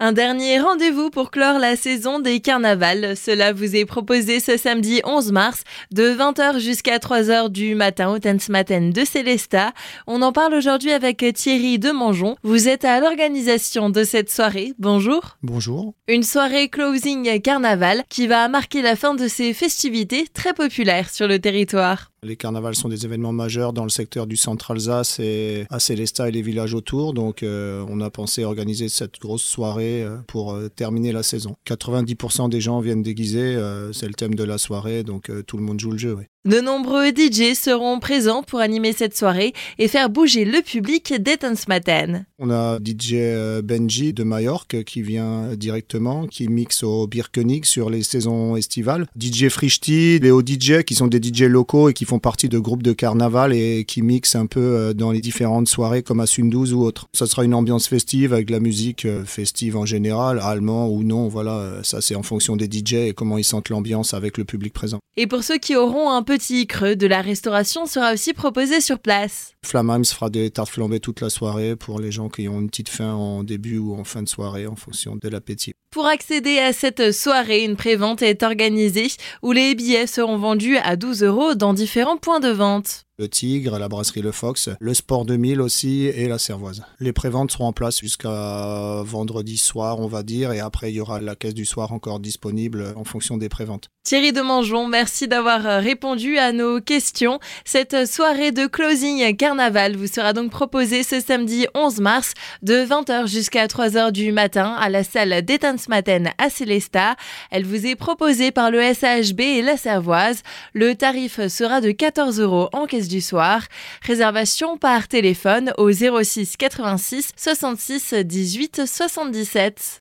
Un dernier rendez-vous pour clore la saison des carnavals. Cela vous est proposé ce samedi 11 mars de 20h jusqu'à 3h du matin au Matin de Célesta. On en parle aujourd'hui avec Thierry Demangeon. Vous êtes à l'organisation de cette soirée. Bonjour. Bonjour. Une soirée closing carnaval qui va marquer la fin de ces festivités très populaires sur le territoire. Les carnavals sont des événements majeurs dans le secteur du centre-Alsace et à Célestat et les villages autour. Donc euh, on a pensé organiser cette grosse soirée euh, pour euh, terminer la saison. 90% des gens viennent déguisés, c'est le thème de la soirée, donc tout le monde joue le jeu. De nombreux DJ seront présents pour animer cette soirée et faire bouger le public dès Matin. On a DJ euh, Benji de Majorque qui vient directement, qui mixe au Birkenig sur les saisons estivales. DJ Frischti, Léo DJ qui sont des DJ locaux et qui font partie de groupes de carnaval et qui mixent un peu euh, dans les différentes soirées comme à Sundouz ou autre. Ça sera une ambiance festive avec de la musique euh, festive en général, allemand ou non, voilà, ça c'est en fonction des DJ et comment ils sentent l'ambiance avec le public présent. Et pour ceux qui auront un petit creux, de la restauration sera aussi proposée sur place. Flammheim fera des tartes flambées toute la soirée pour les gens qui ont une petite faim en début ou en fin de soirée en fonction de l'appétit. Pour accéder à cette soirée, une prévente est organisée où les billets seront vendus à 12 euros dans différents points de vente le Tigre, la brasserie Le Fox, le Sport 2000 aussi et la Cervoise. Les préventes seront en place jusqu'à vendredi soir, on va dire, et après il y aura la caisse du soir encore disponible en fonction des préventes. Thierry Demangeon, merci d'avoir répondu à nos questions. Cette soirée de closing carnaval vous sera donc proposée ce samedi 11 mars de 20h jusqu'à 3h du matin à la salle Matin à Célestat. Elle vous est proposée par le SAHB et la Cervoise. Le tarif sera de 14 euros en caisse du soir. Réservation par téléphone au 06 86 66 18 77.